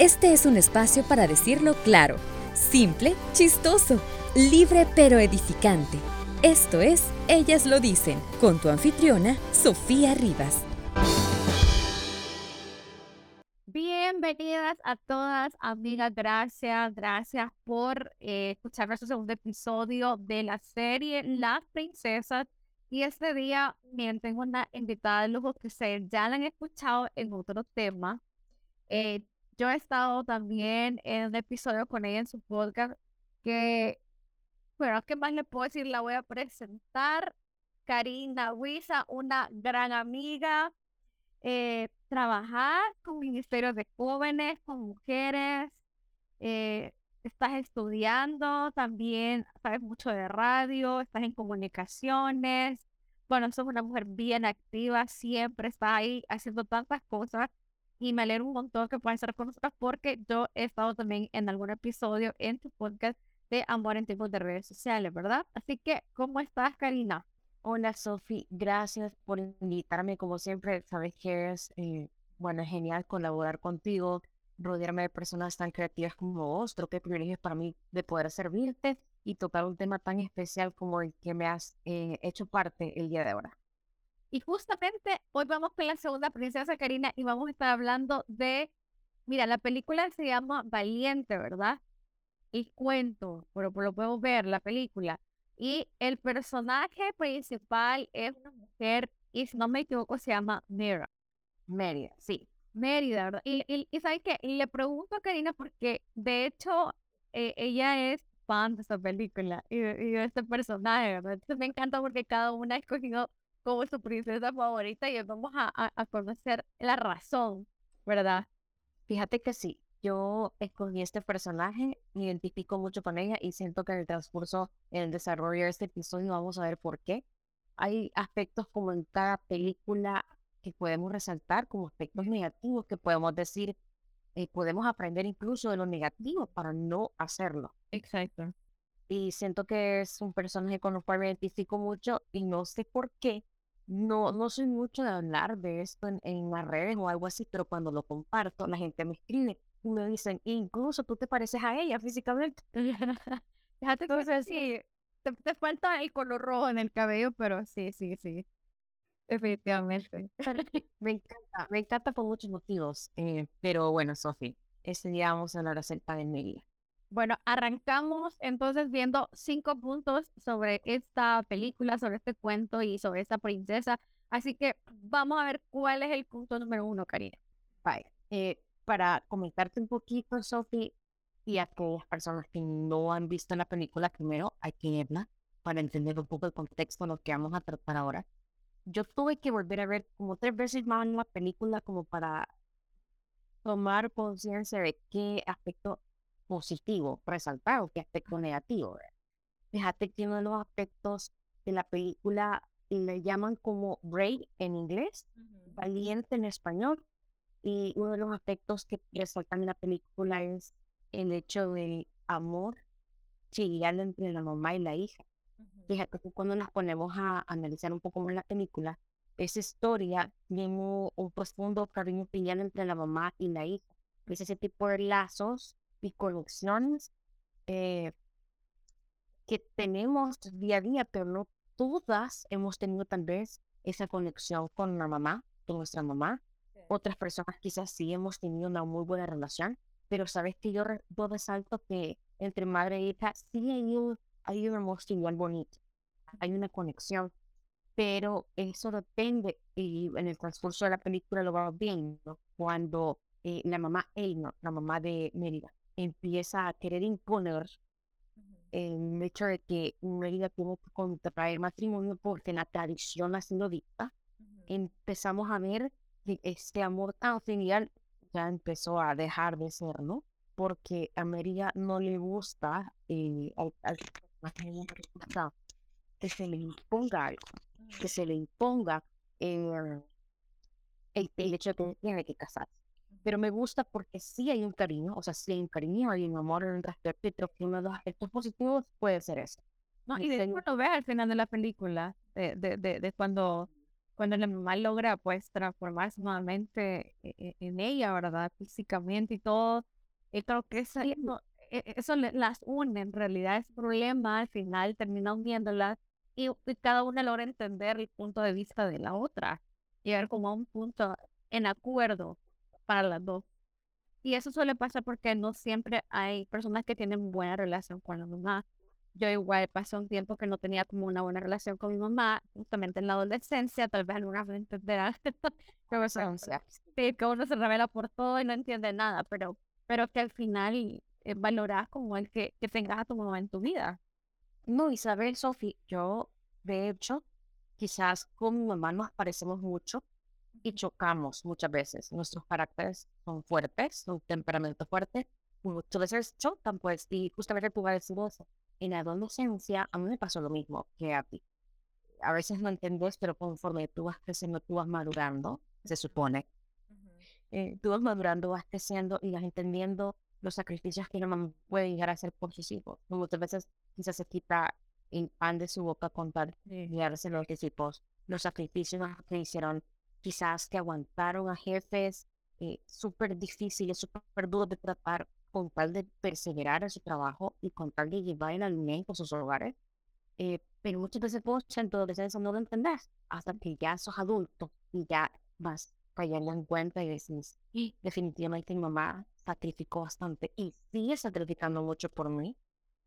Este es un espacio para decirlo claro, simple, chistoso, libre pero edificante. Esto es Ellas lo dicen, con tu anfitriona, Sofía Rivas. Bienvenidas a todas, amigas. Gracias, gracias por eh, escuchar nuestro segundo episodio de la serie Las Princesas. Y este día, bien, tengo una invitada de lujo que ustedes ya la han escuchado en otro tema. Eh, yo he estado también en un episodio con ella en su podcast que, bueno, ¿qué más le puedo decir? La voy a presentar. Karina Huiza, una gran amiga, eh, trabajar con ministerios de jóvenes, con mujeres, eh, estás estudiando, también sabes mucho de radio, estás en comunicaciones. Bueno, sos una mujer bien activa, siempre está ahí haciendo tantas cosas y me alegro un montón que puedas estar con nosotros porque yo he estado también en algún episodio en tu podcast de Amor en tiempos de redes sociales, ¿verdad? Así que, ¿cómo estás, Karina? Hola, Sofi. Gracias por invitarme. Como siempre, sabes que es, eh, bueno, genial colaborar contigo, rodearme de personas tan creativas como vos. Creo que privilegio para mí de poder servirte y tocar un tema tan especial como el que me has eh, hecho parte el día de ahora. Y justamente hoy vamos con la segunda princesa Karina y vamos a estar hablando de, mira, la película se llama Valiente, ¿verdad? Y cuento, pero, lo podemos ver, la película. Y el personaje principal es una mujer, y si no me equivoco, se llama Mira. Mérida, sí. Mérida, ¿verdad? Y, y, y ¿sabes qué? Le pregunto a Karina porque, de hecho, eh, ella es fan de esta película y, y de este personaje, ¿verdad? Entonces me encanta porque cada una ha escogido como su princesa favorita y vamos a, a, conocer la razón, ¿verdad? Fíjate que sí, yo escogí este personaje, me identifico mucho con ella y siento que en el transcurso, en el desarrollo de este episodio vamos a ver por qué. Hay aspectos como en cada película que podemos resaltar como aspectos negativos que podemos decir, eh, podemos aprender incluso de lo negativo para no hacerlo. Exacto. Y siento que es un personaje con el cual me identifico mucho y no sé por qué no, no soy mucho de hablar de esto en, en las redes o algo así, pero cuando lo comparto, la gente me escribe y me dicen, incluso tú te pareces a ella físicamente. Fíjate que sí, te, te, falta el color rojo en el cabello, pero sí, sí, sí. Definitivamente. me encanta, me encanta por muchos motivos. Eh, pero bueno, Sofi, ese día vamos a hablar acerca de Nelia. Bueno, arrancamos entonces viendo cinco puntos sobre esta película, sobre este cuento y sobre esta princesa. Así que vamos a ver cuál es el punto número uno, Karina. Vaya, eh, para comentarte un poquito, Sophie, y a aquellas personas que no han visto la película, primero hay que verla para entender un poco el contexto de lo que vamos a tratar ahora. Yo tuve que volver a ver como tres veces más la película como para tomar conciencia de qué aspecto positivo resaltado que aspecto negativo. Fíjate que uno de los aspectos de la película le llaman como brave en inglés, valiente en español, y uno de los aspectos que resaltan en la película es el hecho del amor filial entre la mamá y la hija. Fíjate que cuando nos ponemos a analizar un poco más la película, esa historia tiene un profundo cariño filial entre la mamá y la hija. Es ese tipo de lazos y conexiones eh, que tenemos día a día, pero no todas hemos tenido tal vez esa conexión con la mamá, con nuestra mamá. Otras personas quizás sí hemos tenido una muy buena relación, pero sabes que yo, yo resalto que entre madre e hija sí hay un, hay un amor igual bonito, hay una conexión, pero eso depende y en el transcurso de la película lo vamos viendo cuando eh, la mamá Eino, la mamá de Mérida, empieza a querer imponer el hecho de que Mérida tuvo que contraer matrimonio porque la tradición así lo dicta, empezamos a ver que este amor tan filial ya empezó a dejar de ser, ¿no? Porque a Mérida no le gusta eh, que se le imponga algo, que se le imponga el, el hecho de que tiene que casarse pero me gusta porque sí hay un cariño, o sea, sí hay un cariño, hay un amor, hay un respeto, y creo que uno de los aspectos positivos puede ser eso. No, y de hecho lo ves al final de la película, de, de, de, cuando, cuando la mamá logra pues transformarse nuevamente e, e, en ella, ¿verdad? Físicamente y todo, y creo que eso, eso, eso las une en realidad, ese problema al final terminan viéndolas y, cada una logra entender el punto de vista de la otra, llegar como a un punto en acuerdo para las dos. Y eso suele pasar porque no siempre hay personas que tienen buena relación con la mamá. Yo igual pasé un tiempo que no tenía como una buena relación con mi mamá, justamente en la adolescencia, tal vez alguna vez entenderá que uno se revela por todo y no entiende nada, pero, pero que al final eh, valoras como el que, que tengas a tu mamá en tu vida. No, Isabel, Sofi, yo de hecho, quizás con mi mamá nos parecemos mucho y chocamos muchas veces. Nuestros caracteres son fuertes, un temperamento fuerte, muchas veces chocan, pues, y justamente tú vas a decir eso. En la adolescencia, a mí me pasó lo mismo que a ti. A veces no entiendes, pero conforme tú vas creciendo, tú vas madurando, se supone. Eh, tú vas madurando, vas creciendo y vas entendiendo los sacrificios que una mamá puede llegar a hacer por sus hijos. Muchas veces quizás se quita el pan de su boca con tal de a los hijos. Los sacrificios que hicieron, quizás que aguantaron a jefes eh, súper difíciles, súper duros de tratar con tal de perseverar en su trabajo y con tal de llevar el alimento a sus hogares. Eh, pero muchas veces vos en tu adolescencia no lo entendés hasta que ya sos adulto y ya vas cayendo en cuenta y decís, y definitivamente mi mamá sacrificó bastante y sigue sacrificando mucho por mí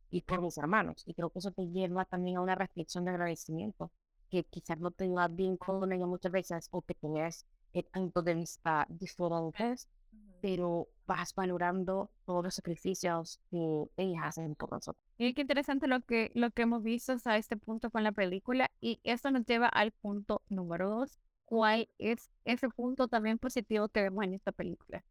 y por mis hermanos. Y creo que eso te lleva también a una reflexión de agradecimiento, que quizás no te va bien con ella muchas veces o que tenés puntos de vista diferentes, pero vas valorando todos los sacrificios que ellas hacen por nosotros. Y qué interesante lo que, lo que hemos visto hasta este punto con la película. Y esto nos lleva al punto número dos. ¿Cuál es ese punto también positivo que vemos en esta película?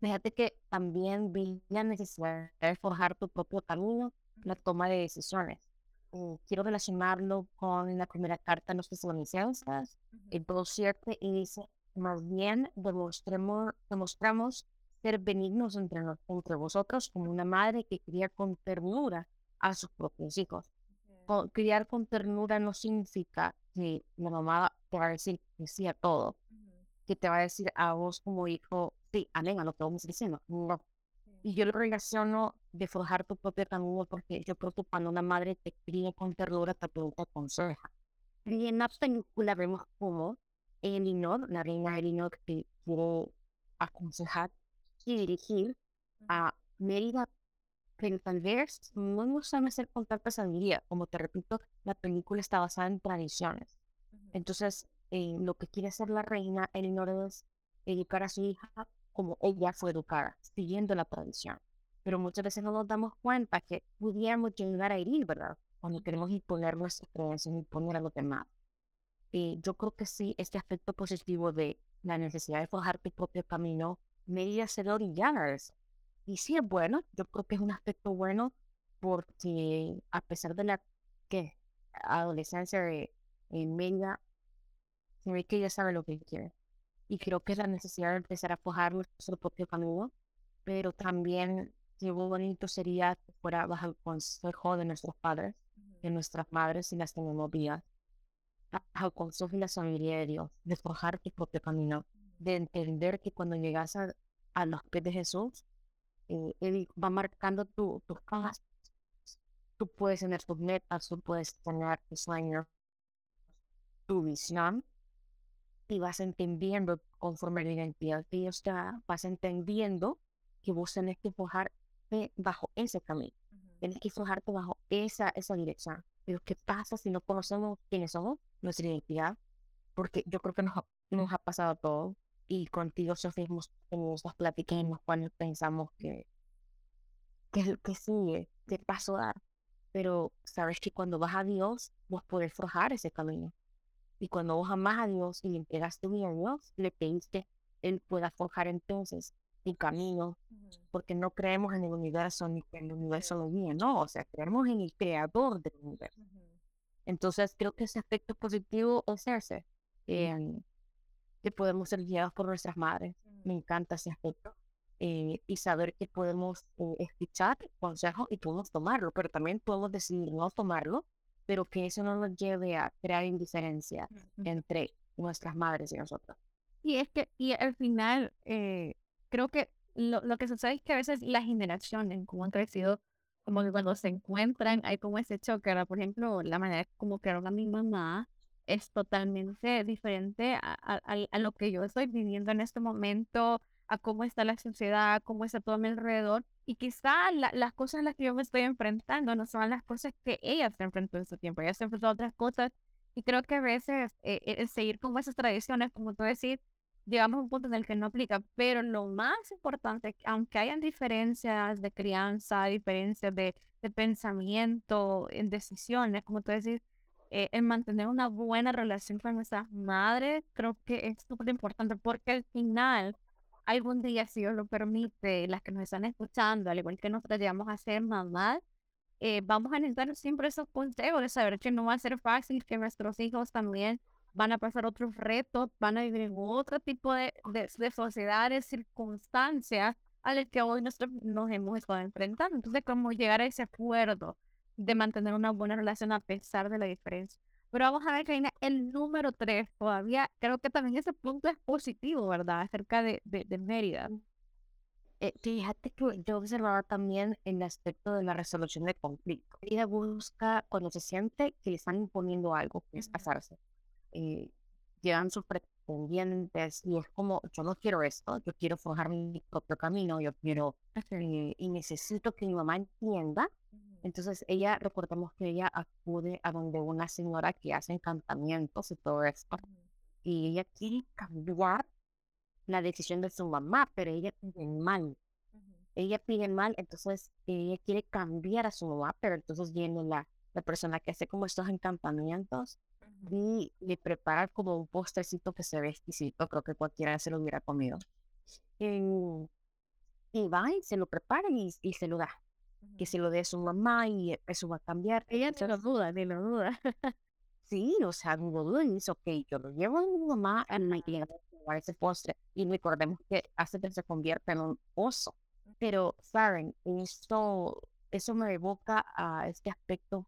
Fíjate que también vi la necesidad de forjar tu propio camino, la toma de decisiones. Eh, quiero relacionarlo con la primera carta de los tesalonicenses, el 2.7, y dice, más bien demostremos, demostramos ser benignos entre, entre vosotros como una madre que cría con ternura a sus propios hijos. criar con ternura no significa que la mamá te va a decir que sí a todo, que te va a decir a vos como hijo, sí, amén a lo que vamos diciendo. No. Y yo lo relaciono de forjar tu propio camino porque yo creo que cuando una madre te cría con ternura, te pregunta aconseja. Y en la película vemos como Elinor, la reina Elinor, que quiere aconsejar y dirigir a Mérida, pero tal vez no nos sabe hacer con tanta sabiduría. Como te repito, la película está basada en tradiciones. Entonces, eh, lo que quiere hacer la reina Elinor es educar a su hija como ella fue educada, siguiendo la tradición. Pero muchas veces no nos damos cuenta que pudiéramos llegar a herir, ¿verdad? Cuando queremos imponer nuestras creencias, imponer a los demás. Y yo creo que sí, este aspecto positivo de la necesidad de forjar tu propio camino, medida ser orilladas. Y sí es bueno, yo creo que es un aspecto bueno porque a pesar de la que adolescencia de, en media, se que ella sabe lo que quiere y creo que es la necesidad de empezar a forjar nuestro propio camino, pero también qué bonito sería que fuera bajo el consejo de nuestros padres, de nuestras madres y las tenemos vivas, bajo el consejo y la sabiduría de Dios, de forjar tu propio camino, de entender que cuando llegas a, a los pies de Jesús, eh, Él va marcando tu, tus pasos. Tú puedes tener tus metas, tú puedes tener tus sueños, tu visión, y vas entendiendo conforme la identidad que Dios te vas entendiendo que vos tenés que forjarte bajo ese camino, tienes que forjarte bajo esa, esa dirección. Pero ¿qué pasa si no conocemos quiénes somos, nuestra identidad? Porque yo creo que nos ha, nos ha pasado todo y contigo sufrimos en esas pláticas en las cuales pensamos que, que, que sigue, qué paso dar. Pero sabes que cuando vas a Dios, vos podés forjar ese camino. Y cuando vos amás a Dios y le entregaste vida a Dios, le pediste Él pueda forjar entonces tu camino, porque no creemos en el universo ni que el universo lo guíe, no, o sea, creemos en el creador del universo. Entonces, creo que ese aspecto positivo es ese, eh, que podemos ser guiados por nuestras madres. Me encanta ese aspecto. Eh, y saber que podemos eh, escuchar consejos y podemos tomarlo, pero también podemos decidir no tomarlo pero que eso no nos lleve a crear indiferencia entre nuestras madres y nosotros. Y es que, y al final, eh, creo que lo, lo que sucede es que a veces las generaciones, como han crecido, como que cuando se encuentran, hay como ese choque. Ahora, por ejemplo, la manera como crearon a mi mamá es totalmente diferente a, a, a lo que yo estoy viviendo en este momento, a cómo está la sociedad, cómo está todo a mi alrededor. Y quizá las cosas a las que yo me estoy enfrentando no son las cosas que ella se enfrentó en su tiempo. Ella se enfrentó a otras cosas. Y creo que a veces eh, eh seguir con esas tradiciones, como tú decís, llegamos a un punto en el que no aplica. Pero lo más importante, aunque hayan diferencias de crianza, diferencias de, de pensamiento, en decisiones, como tú decís, eh, en mantener una buena relación con nuestras madres, creo que es súper importante porque al final algún día, si Dios lo permite, las que nos están escuchando, al igual que nosotros llegamos a ser mamás, eh, vamos a necesitar siempre esos consejos de saber que no va a ser fácil, que nuestros hijos también van a pasar otros retos, van a vivir en otro tipo de, de, de sociedades, circunstancias a las que hoy nosotros nos hemos estado enfrentando. Entonces, cómo llegar a ese acuerdo de mantener una buena relación a pesar de la diferencia. Pero vamos a ver, Karina, el número tres, todavía creo que también ese punto es positivo, ¿verdad? Acerca de, de, Mérida. Eh, fíjate que yo observaba también el aspecto de la resolución de conflicto. Ella busca cuando se siente que le están imponiendo algo, que es casarse. Eh, llevan sus pretendientes y es como, yo no quiero esto, yo quiero forjar mi propio camino, yo quiero eh, y necesito que mi mamá entienda entonces ella, recordemos que ella acude a donde una señora que hace encantamientos y todo esto. Y ella quiere cambiar la decisión de su mamá, pero ella pide mal. Ella pide mal, entonces ella quiere cambiar a su mamá, pero entonces viene la, la persona que hace como estos encantamientos y le prepara como un postrecito que se ve exquisito, creo que cualquiera se lo hubiera comido. Y, y va y se lo prepara y, y se lo da que se lo dé a su mamá y eso va a cambiar. Ella no lo duda, ni lo duda. sí, o sea, no lo duda y dice, ok, yo lo llevo a mi mamá a a ese postre y recordemos que hace que se convierta en un oso. Pero, saben, esto, eso me evoca a este aspecto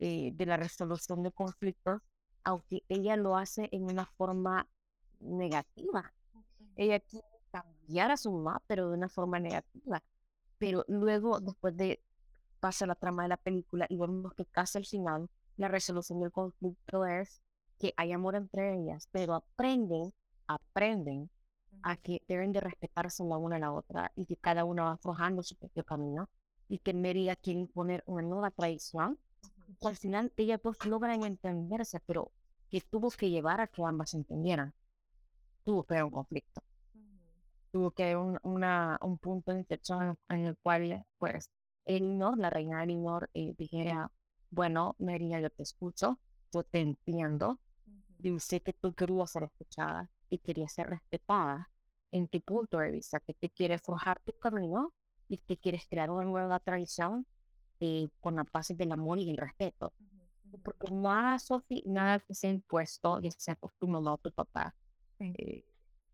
eh, de la resolución de conflictos, aunque ella lo hace en una forma negativa. Ella quiere cambiar a su mamá, pero de una forma negativa pero luego, después de pasa la trama de la película y vemos que casi al final la resolución del conflicto es que hay amor entre ellas, pero aprenden, aprenden a que deben de respetarse la una a la otra y que cada una va forjando su propio camino y que Mérida quiere imponer una nueva tradición. Al final ellas dos logran entenderse, pero que tuvo que llevar a que ambas se entendieran. Tuvo que haber un conflicto. Tuvo que haber un, una, un punto de inflexión en el cual, pues, Elinor, la reina Elinor, eh, dijera, bueno, María, yo te escucho, yo te entiendo, yo sé que tú querías ser escuchada y querías ser respetada en tu punto de vista, que te quieres forjar tu camino y que quieres crear una nueva tradición eh, con la paz del amor y el respeto. Porque nada, Sofi, nada que se ha impuesto y se acostumbrado a tu papá. Eh,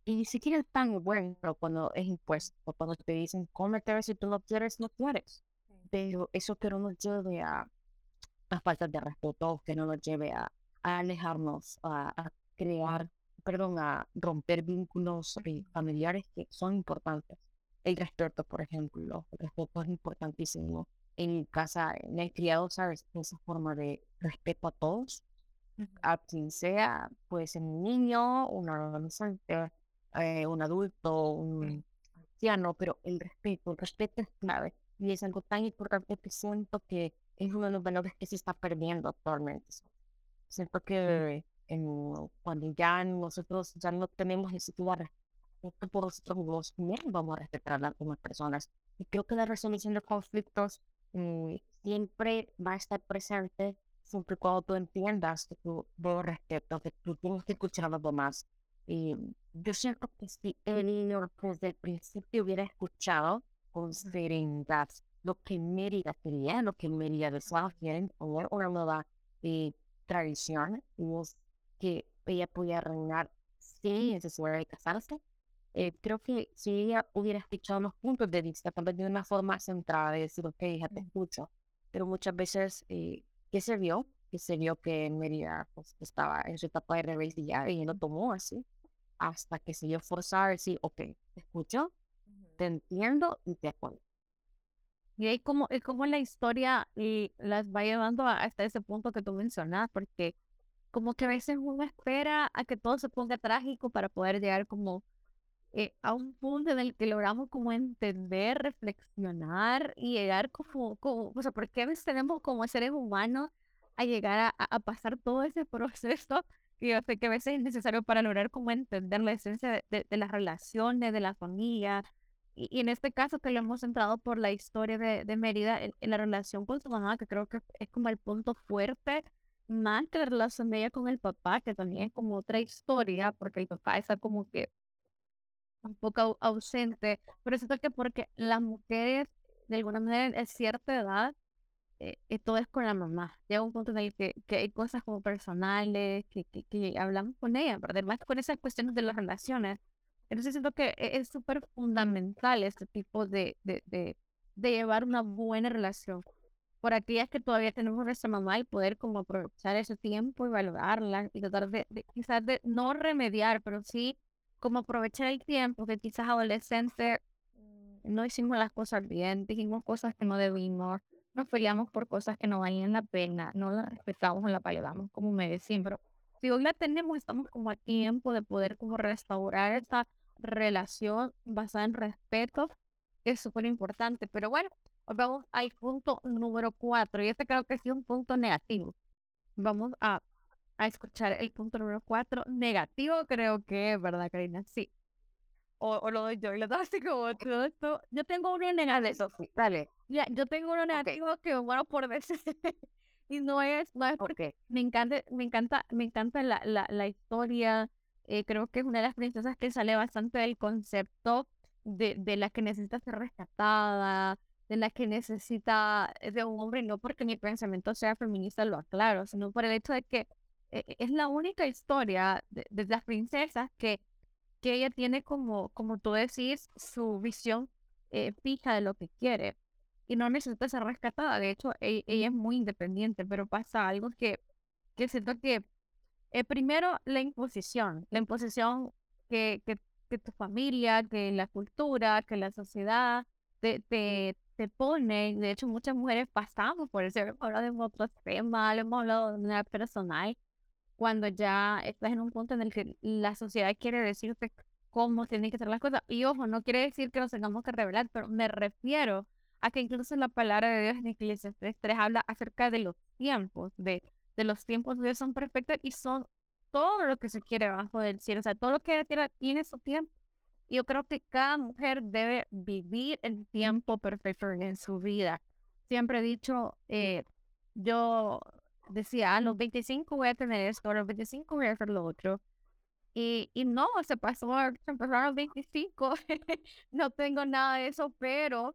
y ni siquiera es tan bueno cuando es impuesto, cuando te dicen cómete si tú no quieres, no quieres. Pero eso que no nos lleve a, a falta de respeto, que no nos lleve a, a alejarnos, a, crear, perdón, a romper vínculos eh, familiares que son importantes. El respeto, por ejemplo, el respeto es importantísimo. En casa, en el criado, ¿sabes? Esa forma de respeto a todos, a quien sea, puede ser un niño, un adolescente, eh, un adulto, un anciano, pero el respeto, el respeto es clave y es algo tan importante que siento que es uno de los valores que se está perdiendo actualmente. Siento que en, cuando ya nosotros ya no tenemos ese respeto por nosotros mismos, vamos a respetar a las personas. Y creo que la resolución de conflictos siempre va a estar presente siempre cuando tú entiendas que tú debes respeto, que tú tienes que escuchar a los y yo siento que si niño desde el principio hubiera escuchado con serenidad lo que Mérida quería, lo que Mérida deseaba, quieren poner una nueva eh, tradición, es que ella podía reinar sin necesidad de casarse. Eh, creo que si ella hubiera escuchado los puntos de vista, tal vez de una forma centrada, de decir, ok, hija, te escucho, pero muchas veces, eh, ¿qué se vio? que se vio que Mérida pues, estaba en su etapa de rebeldía y lo tomó así, hasta que se vio forzado a decir, ok, te escucho, te entiendo y te apoyo. Y ahí como, es como la historia y las va llevando hasta ese punto que tú mencionas, porque como que a veces uno espera a que todo se ponga trágico para poder llegar como eh, a un punto en el que logramos como entender, reflexionar y llegar como, como o sea, porque a veces tenemos como seres humanos a llegar a, a pasar todo ese proceso y yo sé que a veces es necesario para lograr como entender la esencia de, de, las relaciones, de la familia. Y, y, en este caso que lo hemos centrado por la historia de, de Mérida, en, en, la relación con su mamá, que creo que es como el punto fuerte, más que la relación de ella con el papá, que también es como otra historia, porque el papá está como que un poco ausente, pero siento que porque las mujeres, de alguna manera, en cierta edad, eh, eh, todo es con la mamá. Llega un punto en el que, que hay cosas como personales, que, que, que hablamos con ella, pero además con esas cuestiones de las relaciones. Entonces siento que e, es súper fundamental este tipo de, de, de, de llevar una buena relación por aquellas que todavía tenemos nuestra mamá y poder como aprovechar ese tiempo y valorarla y tratar de, quizás de no remediar, pero sí como aprovechar el tiempo que quizás adolescente mm, no hicimos las cosas bien, dijimos cosas que no debimos, nos peleamos por cosas que no valían la pena, no las respetamos o la valoramos como me decían, pero si hoy la tenemos, estamos como a tiempo de poder como restaurar esta relación basada en respeto, que es súper importante, pero bueno, vamos al punto número cuatro, y este creo que es un punto negativo. Vamos a a escuchar el punto número cuatro. Negativo, creo que ¿verdad, Karina? Sí. O, o, lo doy yo y lo doy así como todo esto. Yo tengo uno negativo. Sí, dale. Ya, yo tengo uno negativo okay. que, bueno, por veces. y no es, no es porque okay. me encanta, me encanta, me encanta la, la, la historia. Eh, creo que es una de las princesas que sale bastante del concepto de, de la que necesita ser rescatada, de la que necesita de un hombre, no porque mi pensamiento sea feminista, lo aclaro, sino por el hecho de que es la única historia de, de, las princesas que, que ella tiene como, como tú decís, su visión eh, fija de lo que quiere y no necesita ser rescatada. De hecho, ella, ella es muy independiente, pero pasa algo que, que siento que eh, primero la imposición, la imposición que, que, que, tu familia, que la cultura, que la sociedad te, te, te pone. De hecho, muchas mujeres pasamos por eso. Hemos hablado de otros temas, hemos hablado de manera personal cuando ya estás en un punto en el que la sociedad quiere decirte cómo tienen que ser las cosas. Y ojo, no quiere decir que nos tengamos que revelar, pero me refiero a que incluso la palabra de Dios en Eclesiastes 3 habla acerca de los tiempos, de, de los tiempos de Dios son perfectos y son todo lo que se quiere bajo del cielo. O sea, todo lo que tiene, su tiempo. Yo creo que cada mujer debe vivir el tiempo perfecto en su vida. Siempre he dicho, eh, yo decía, a los 25 voy a tener esto, a los 25 voy a hacer lo otro. Y, y no, se pasó, se pasaron los 25, no tengo nada de eso, pero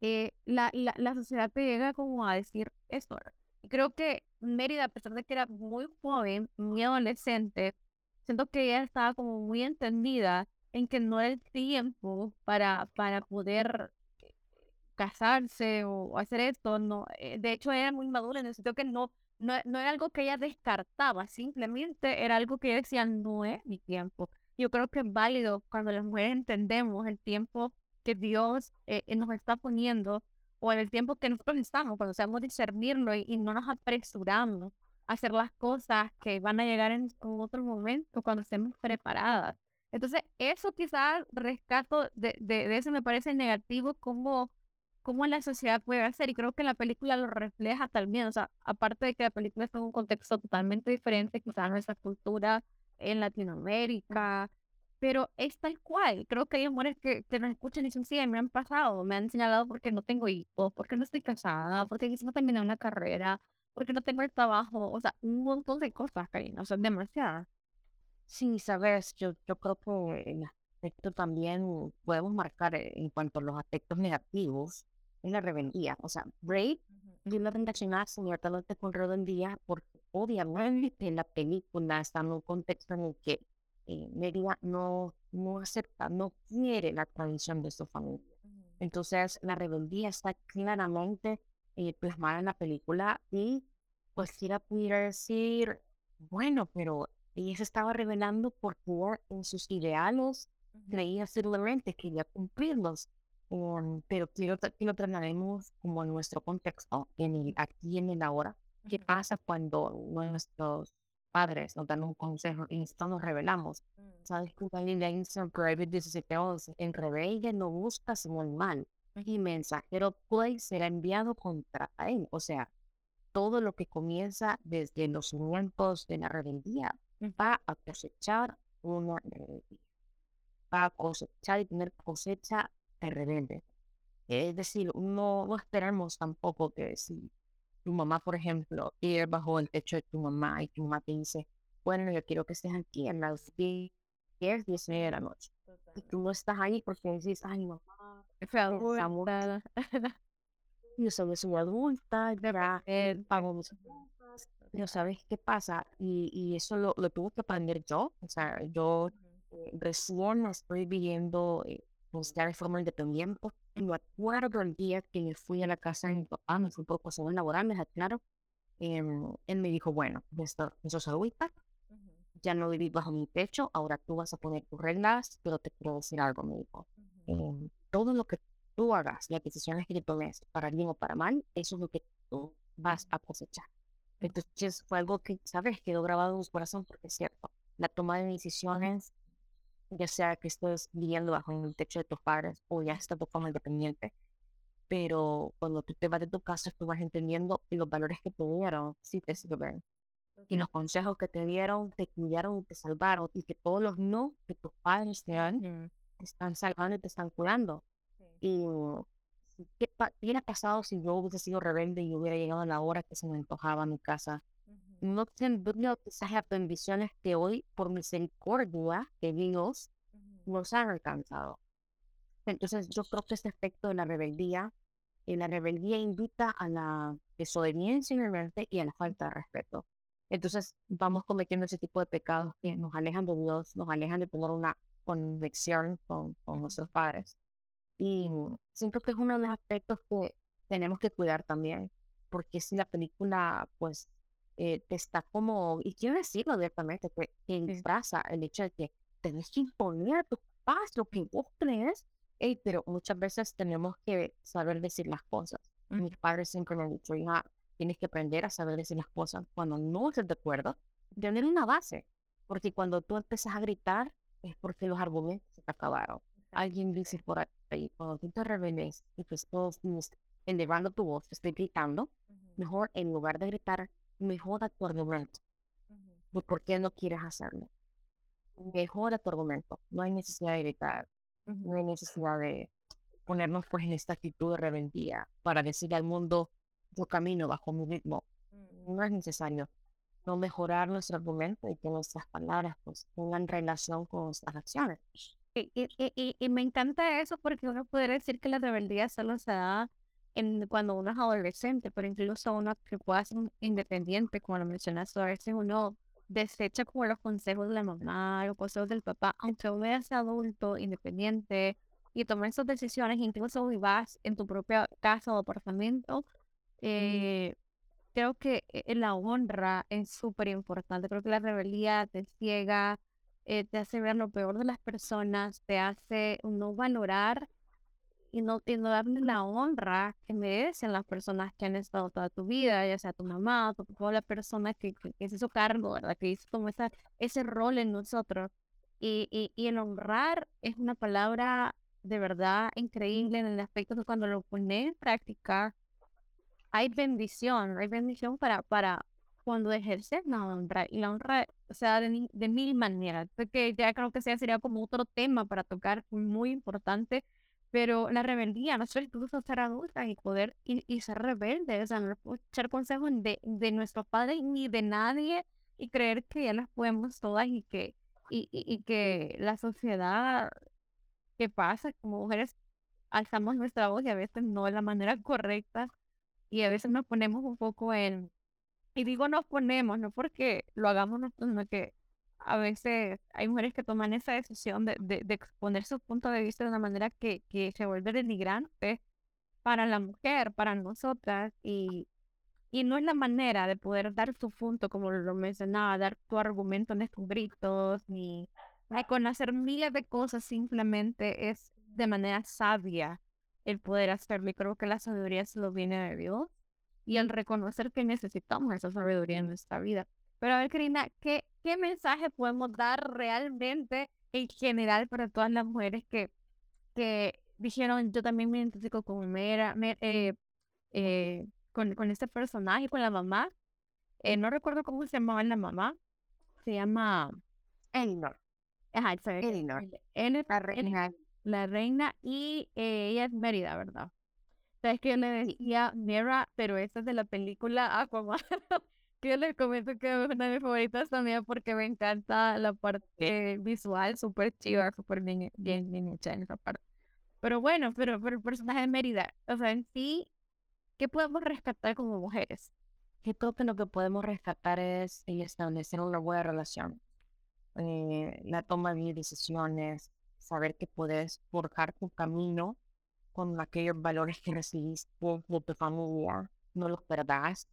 eh, la, la, la, sociedad te llega como a decir esto. Y creo que Mérida, a pesar de que era muy joven, muy adolescente, siento que ella estaba como muy entendida en que no era el tiempo para, para poder casarse o hacer esto, no, eh, de hecho era muy madura en el sentido que no, no, no era algo que ella descartaba, simplemente era algo que ella decía, no es mi tiempo. Yo creo que es válido cuando las mujeres entendemos el tiempo que Dios eh, eh, nos está poniendo o el tiempo que nosotros estamos, cuando sabemos discernirlo y, no nos apresuramos a hacer las cosas que van a llegar en otro momento cuando estemos preparadas. Entonces, eso quizás rescato de, de, de eso me parece negativo como cómo la sociedad puede hacer y creo que la película lo refleja también, o sea, aparte de que la película está en un contexto totalmente diferente quizás nuestra cultura en Latinoamérica, pero es tal cual, creo que hay mujeres que, que nos escuchan y dicen, sí, me han pasado, me han señalado porque no tengo hijos, porque no estoy casada, porque no terminé una carrera, porque no tengo el trabajo, o sea, un montón de cosas, Karina, o sea, demasiadas. Sí, sabes, yo, yo creo que en aspecto también podemos marcar eh, en cuanto a los aspectos negativos, la rebeldía. O sea, Brave, yo la relacionaste inmediatamente con rebeldía porque obviamente en la película está en un contexto en el que eh, Mérida no, no acepta, no quiere la tradición de su familia. Entonces, la rebeldía está claramente eh, plasmada en la película y cualquiera pudiera decir, bueno, pero ella se estaba revelando por por en sus ideales, creía firmemente que quería cumplirlos. Um, pero quiero que lo trasladaremos como en nuestro contexto, en el aquí y en el ahora. ¿Qué pasa cuando nuestros padres nos dan un consejo y nosotros nos revelamos? Mm. ¿Sabes que también le dicen Proverbio 17:11? El rebelde no busca sino el mal, y mensajero puede ser enviado contra él. O sea, todo lo que comienza desde los cimientos de la rebeldía va a cosechar una rebeldía. Va a cosechar y tener cosecha de rebelde. Es decir, no, no esperamos tampoco que si tu mamá, por ejemplo, ir bajo el techo de tu mamá y tu mamá te dice, bueno, yo quiero que estés aquí en las 10, 10 de la noche. Y tú no estás ahí porque dices, ay, mamá, estamos yo soy una adulta, ya eh, pago mis cuentas, pero ¿sabes qué pasa? Y, y eso lo, lo tuve que aprender yo, o sea, yo eh, recién estoy viviendo eh, ya de forma independiente, me acuerdo el día que me fui a la casa de mi papá, me fui por cosas laborales, claro, eh, él me dijo, bueno, esto, eso es adulta, ya no vivís bajo mi techo, ahora tú vas a poner tus reglas, pero te quiero decir algo, me dijo. Em, todo lo que tú hagas, las decisiones que tomes, para bien o para mal, eso es lo que tú vas a cosechar. Entonces fue algo que, ¿sabes? Quedó grabado en mi corazón porque es cierto. La toma de decisiones, ya sea que estés viviendo bajo el techo de tus padres o ya estás como independiente, pero cuando tú te vas de tu casa, tú vas entendiendo los valores que te dieron, sí te sirven. Y los consejos que te dieron, te cuidaron y te salvaron. Y que todos los no que tus padres te dan, te están salvando y te están curando. Y ¿qué, hubiera pasado si yo hubiese sido rebelde y hubiera llegado a la hora que se me antojaba a mi casa? No tendría quizás las bendiciones que hoy, por misericordia de Dios, nos han alcanzado. Entonces, yo creo que este efecto de la rebeldía, y la rebeldía invita a la desobediencia y a la falta de respeto. Entonces, vamos cometiendo ese tipo de pecados que nos alejan de Dios, nos alejan de tener una conexión con, con nuestros padres. Y siento que es uno de los aspectos que tenemos que cuidar también, porque si la película, pues, eh, te está como, y quiero decirlo abiertamente, que, que disfraza el hecho de que tenés que imponer a tus padres lo que vos crees, pero muchas veces tenemos que saber decir las cosas. Mis padres siempre me han dicho, hija, tienes que aprender a saber decir las cosas cuando no estás de acuerdo, tener una base, porque cuando tú empiezas a gritar es porque los argumentos se te acabaron. Alguien dice por ahí, cuando tú te reveles y tú estás elevando tu voz, te estoy gritando, mejor en lugar de gritar, mejora tu argumento. ¿Por qué no quieres hacerlo? Mejora tu argumento. No hay necesidad de gritar. No hay necesidad de ponernos pues en esta actitud de rebeldía para decirle al mundo, yo camino bajo mi ritmo. No es necesario no mejorar nuestro argumento y que nuestras palabras pues tengan relación con nuestras acciones. Y, y, me encanta eso porque uno puede decir que la rebeldía solo se da en, cuando uno es adolescente, pero incluso uno que pueda ser independiente, como lo mencionaste, a veces uno desecha como los consejos de la mamá, los consejos del papá, aunque uno es adulto, independiente, y toma esas decisiones, incluso vivas en tu propia casa o apartamento, eh, creo que eh, la honra es súper importante, creo que la rebeldía te ciega, eh, te hace ver lo peor de las personas, te hace no valorar y no, y no darle la honra que merecen las personas que han estado toda tu vida, ya sea tu mamá, tu papá, la persona que, que, se hizo cargo, ¿verdad? Que hizo como esa, ese rol en nosotros. Y, y, y, el honrar es una palabra de verdad increíble en el aspecto de cuando lo pones en práctica, hay bendición, hay bendición para, para, cuando ejerces la honra, y la honra se da de, de, mil maneras, porque ya creo que sea, sería como otro tema para tocar, muy importante, pero la rebeldía, no es incluso ser adulta y poder y, y ser rebelde, o sea, no escuchar consejos de, de nuestros padres ni de nadie y creer que ya las podemos todas y que, y, y, y que la sociedad, ¿qué pasa? Como mujeres alzamos nuestra voz y a veces no de la manera correcta y a veces nos ponemos un poco en y digo nos ponemos, no porque lo hagamos nosotros, sino que a veces hay mujeres que toman esa decisión de, de, exponer su punto de vista de una manera que, que se vuelve denigrante para la mujer, para nosotras. Y, Y no es la manera de poder dar tu punto, como lo mencionaba, dar tu argumento en estos gritos, ni con miles de cosas, simplemente es de manera sabia el poder hacerlo. Y creo que la sabiduría se lo viene de Dios y el reconocer que necesitamos esa sabiduría en nuestra vida. Pero a ver, Karina, ¿qué, qué mensaje podemos dar realmente en general para todas las mujeres que, que dijeron, yo también me identifico con Mera, eh, eh, con, con este personaje, con la mamá? Eh, no recuerdo cómo se llamaba la mamá. Se llama Elinor. Ajá, Elinor. La reina. La reina y ella es Mérida, ¿verdad? Sabes que yo le decía Mera, pero esta es de la película Aquaman. yo les comento que es una de mis favoritas también porque me encanta la parte visual, súper chiva, súper bien, bien, bien hecha en esa parte. Pero bueno, pero, pero el personaje de Mérida, o sea, en sí, ¿qué podemos rescatar como mujeres? Que todo lo que podemos rescatar es establecer una buena relación. Eh, la toma de decisiones, saber que puedes forjar tu camino con aquellos valores que recibiste de tu familia, no los perdas,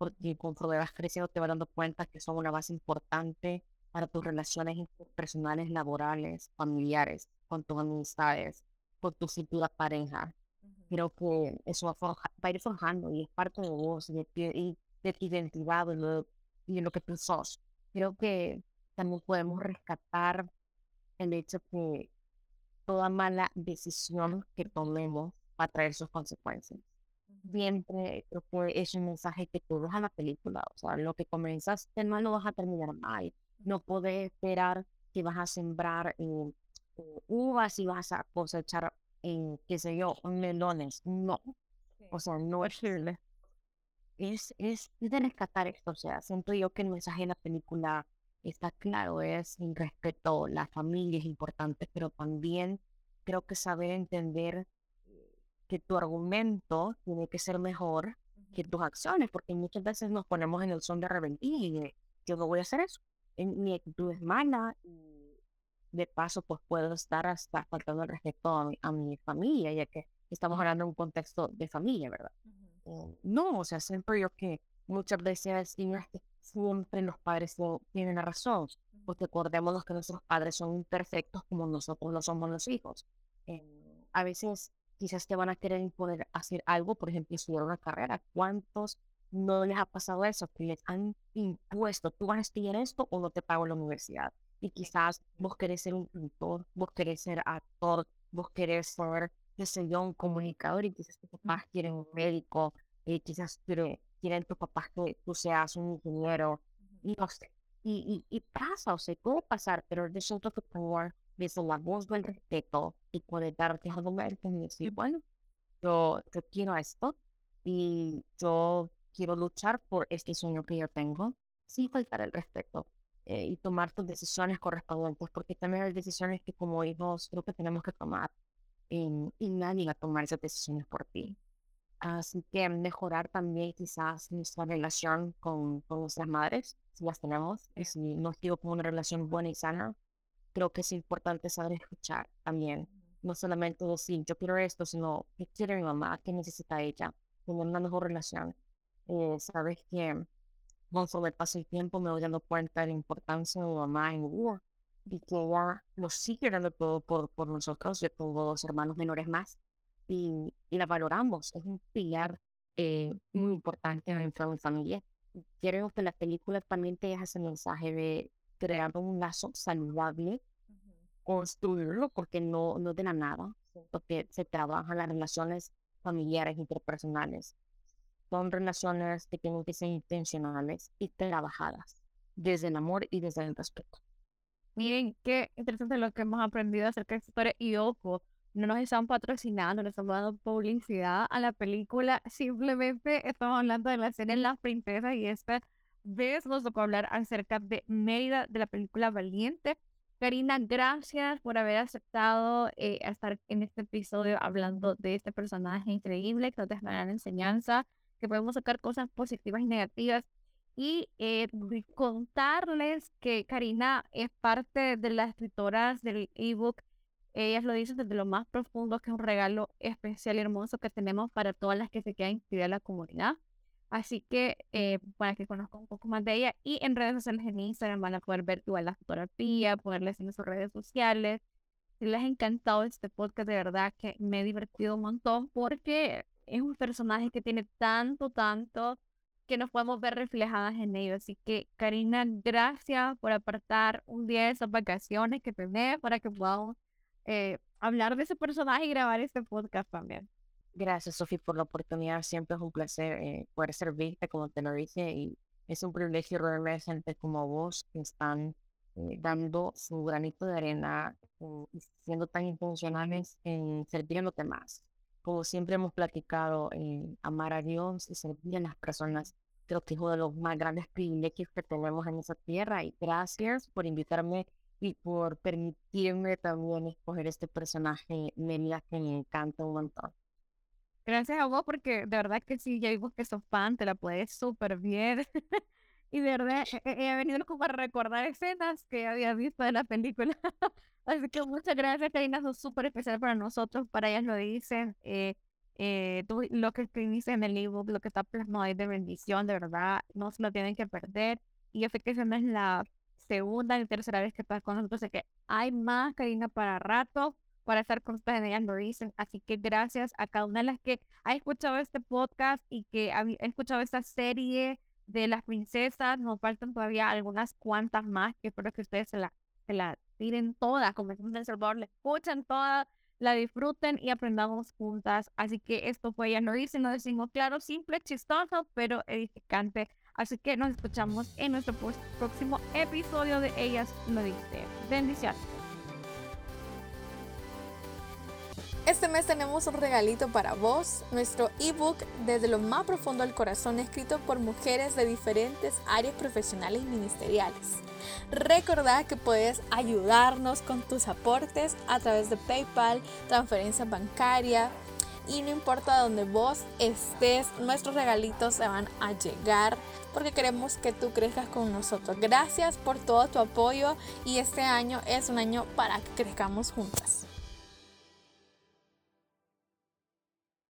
porque conforme vas creciendo te vas dando cuenta que son una base importante para tus relaciones personales, laborales, familiares, con tus amistades, con tu futura pareja. Creo que eso va a, ir forjando y es parte de vos y de, tu identidad y, lo, de lo que tú sos. Creo que también podemos rescatar el hecho que toda mala decisión que tomemos va a traer sus consecuencias. Siempre creo que es un mensaje que tú dejas la película, o sea, lo que comenzaste mal lo vas a terminar mal. No puedes esperar que vas a sembrar en, uvas y vas a cosechar en, qué sé yo, melones. No, o sea, no es es, es, es de rescatar esto, o sea, siento yo que el mensaje de la película está claro, es el respeto, la familia es importante, pero también creo que saber entender que tu argumento tiene que ser mejor que tus acciones, porque muchas veces nos ponemos en el son de rebeldía y yo no voy a hacer eso. Mi actitud es mala y de paso pues puedo estar hasta faltando el respeto a mi, familia, ya que estamos hablando de un contexto de familia, ¿verdad? Eh, no, o sea, siempre yo que muchas veces siempre los padres tienen la razón, porque acordémonos que nuestros padres son imperfectos como nosotros lo somos los hijos. Eh, a veces quizás te van a querer poder hacer algo, por ejemplo, estudiar una carrera. ¿Cuántos no les ha pasado eso? Que les han impuesto, tú vas a estudiar esto o no te pago la universidad. Y quizás vos querés ser un pintor, vos querés ser actor, vos querés ser, qué sé yo, un comunicador y quizás tus papás quieren un médico, y quizás quieren tus papás que tú seas un ingeniero, y no sé. Y, y, pasa, o sea, puede pasar, pero es otro que por voz del respeto y puede darte argumentos y decir, bueno, yo, yo quiero esto y yo quiero luchar por este sueño que yo tengo, sin faltar el respeto eh, y tomar tus decisiones correspondientes, porque también hay decisiones que como hijos creo que tenemos que tomar y, y nadie va a tomar esas decisiones por ti. Así que mejorar también quizás nuestra relación con, con nuestras madres, si las tenemos, y si no digo con una relación buena y sana, creo que es importante saber escuchar también. No solamente decir, yo quiero esto, sino, ¿qué quiere mi mamá? ¿Qué necesita ella? Tener una mejor relación. Eh, Sabes que conforme pasa el tiempo me voy dando cuenta de la importancia de mi mamá en War y que ella lo sigue dando todo por, por nosotros. Yo tengo dos hermanos menores más y, y la valoramos. Es un pilar eh, muy importante dentro de mi familia. Quiero que la película también te deje ese mensaje de crear un lazo saludable, construirlo, porque no, no de la nada, porque se trabajan las relaciones familiares interpersonales. Son relaciones que tienen que ser intencionales y trabajadas desde el amor y desde el respeto. Miren, qué interesante lo que hemos aprendido acerca de esta historia. Y ojo, no nos están patrocinando, no estamos dando publicidad a la película. Simplemente estamos hablando de la serie Las Princesas y esta vez nos tocó hablar acerca de Mérida, de la película Valiente. Karina, gracias por haber aceptado eh, estar en este episodio hablando de este personaje increíble que nos deja gran enseñanza, que podemos sacar cosas positivas y negativas. Y eh, contarles que Karina es parte de las escritoras del ebook. Ellas lo dicen desde lo más profundo, que es un regalo especial y hermoso que tenemos para todas las que se quieran inscribir a la comunidad. Así que eh, para que conozcan un poco más de ella y en redes sociales en Instagram van a poder ver igual la fotografía, poderles en sus redes sociales. Si les ha encantado este podcast, de verdad que me he divertido un montón porque es un personaje que tiene tanto, tanto que nos podemos ver reflejadas en ello. Así que, Karina, gracias por apartar un día de esas vacaciones que tenés para que podamos eh, hablar de ese personaje y grabar este podcast también. Gracias, Sofi, por la oportunidad. Siempre es un placer eh, poder servirte, como te lo dije, y es un privilegio rodearme como vos que están eh, dando su granito de arena y siendo tan intencionales en servir a los demás. Como siempre hemos platicado, amar a Dios y servir a las personas creo que es uno de los más grandes privilegios que tenemos en esa tierra. Y gracias por invitarme y por permitirme también escoger este personaje, Melia, que me encanta un montón. Gracias a vos, porque de verdad que sí, ya vimos que sos fan, te la puedes súper bien. y de verdad, he, venido como a recordar escenas que había visto de la película. Así que muchas gracias, Karina, sos súper especial para nosotros, para ellas lo dicen. Eh, eh, tú, lo que escribiste en el ebook, lo que está plasmado ahí de bendición, de verdad, no se lo tienen que perder. Y yo sé que esa no es la segunda y tercera vez que estás con nosotros, sé que hay más, Karina, para rato, para estar con ustedes en ellas lo dicen. Así que gracias a cada una de las que ha escuchado este podcast y que ha, escuchado esta serie de las princesas. Nos faltan todavía algunas cuantas más que espero que ustedes se la, se la tiren todas, como en El Salvador, le escuchan todas la disfruten y aprendamos juntas. Así que esto fue Ya no dice, no decimos claro, simple, chistoso, pero edificante. Así que nos escuchamos en nuestro próximo episodio de Ellas lo dice. Bendiciones. Este mes tenemos un regalito para vos, nuestro ebook Desde lo más profundo del corazón, escrito por mujeres de diferentes áreas profesionales y ministeriales. Recordad que puedes ayudarnos con tus aportes a través de PayPal, transferencia bancaria y no importa dónde vos estés, nuestros regalitos se van a llegar porque queremos que tú crezcas con nosotros. Gracias por todo tu apoyo y este año es un año para que crezcamos juntas.